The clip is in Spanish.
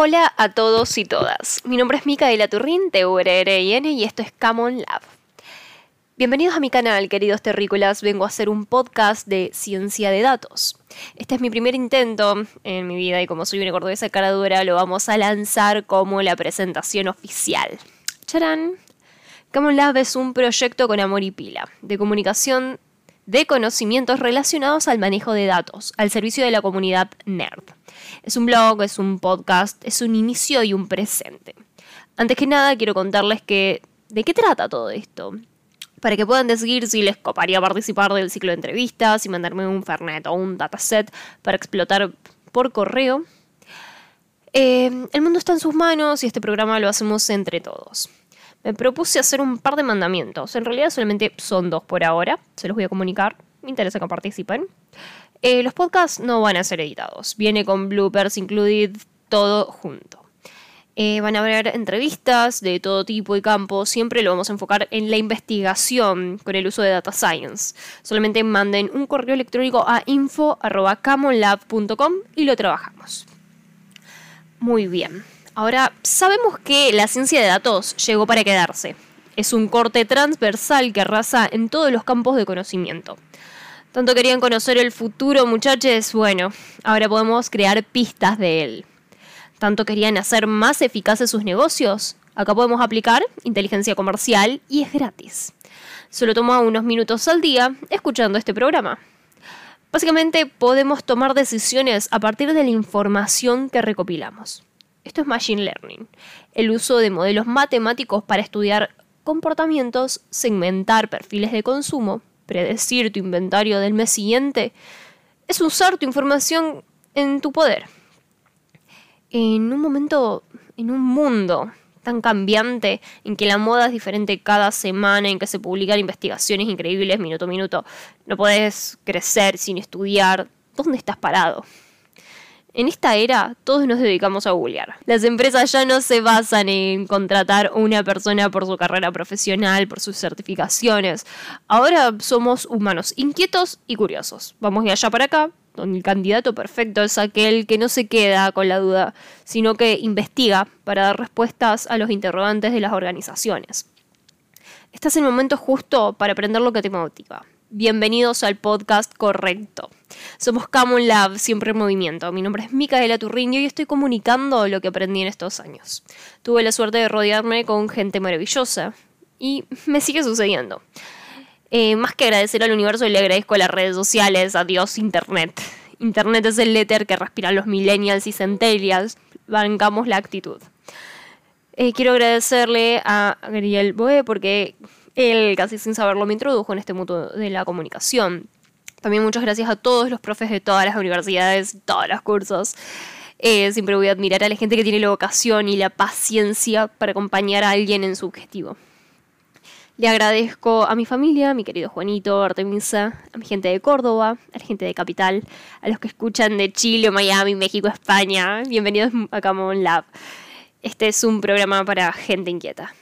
Hola a todos y todas. Mi nombre es Micaela Turrín, t r r n y esto es Camon Lab. Bienvenidos a mi canal, queridos terrícolas. Vengo a hacer un podcast de ciencia de datos. Este es mi primer intento en mi vida y como soy una cordobesa cara dura, lo vamos a lanzar como la presentación oficial. ¡Charán! Camon Lab es un proyecto con amor y pila, de comunicación de conocimientos relacionados al manejo de datos, al servicio de la comunidad nerd. Es un blog, es un podcast, es un inicio y un presente. Antes que nada, quiero contarles que de qué trata todo esto. Para que puedan decidir si les coparía participar del ciclo de entrevistas y mandarme un Fernet o un dataset para explotar por correo. Eh, el mundo está en sus manos y este programa lo hacemos entre todos. Propuse hacer un par de mandamientos. En realidad solamente son dos por ahora. Se los voy a comunicar. Me interesa que participen. Eh, los podcasts no van a ser editados. Viene con bloopers included todo junto. Eh, van a haber entrevistas de todo tipo y campo. Siempre lo vamos a enfocar en la investigación con el uso de data science. Solamente manden un correo electrónico a info.camonlab.com y lo trabajamos. Muy bien. Ahora, sabemos que la ciencia de datos llegó para quedarse. Es un corte transversal que arrasa en todos los campos de conocimiento. Tanto querían conocer el futuro, muchachos, bueno, ahora podemos crear pistas de él. Tanto querían hacer más eficaces sus negocios, acá podemos aplicar inteligencia comercial y es gratis. Solo toma unos minutos al día escuchando este programa. Básicamente podemos tomar decisiones a partir de la información que recopilamos. Esto es Machine Learning, el uso de modelos matemáticos para estudiar comportamientos, segmentar perfiles de consumo predecir tu inventario del mes siguiente, es usar tu información en tu poder. En un momento, en un mundo tan cambiante, en que la moda es diferente cada semana, en que se publican investigaciones increíbles minuto a minuto, no puedes crecer sin estudiar, ¿dónde estás parado? En esta era, todos nos dedicamos a googlear. Las empresas ya no se basan en contratar una persona por su carrera profesional, por sus certificaciones. Ahora somos humanos inquietos y curiosos. Vamos de allá para acá, donde el candidato perfecto es aquel que no se queda con la duda, sino que investiga para dar respuestas a los interrogantes de las organizaciones. Estás en el momento justo para aprender lo que te motiva. Bienvenidos al podcast correcto. Somos Camon Lab, siempre en movimiento. Mi nombre es Micaela Turrindio y estoy comunicando lo que aprendí en estos años. Tuve la suerte de rodearme con gente maravillosa y me sigue sucediendo. Eh, más que agradecer al universo, le agradezco a las redes sociales, adiós Internet. Internet es el éter que respiran los millennials y centennials. Bancamos la actitud. Eh, quiero agradecerle a Gabriel Boe porque él, casi sin saberlo, me introdujo en este mundo de la comunicación. También muchas gracias a todos los profes de todas las universidades, todos los cursos. Eh, siempre voy a admirar a la gente que tiene la vocación y la paciencia para acompañar a alguien en su objetivo. Le agradezco a mi familia, a mi querido Juanito, Artemisa, a mi gente de Córdoba, a la gente de Capital, a los que escuchan de Chile, Miami, México, España. Bienvenidos a Camon Lab. Este es un programa para gente inquieta.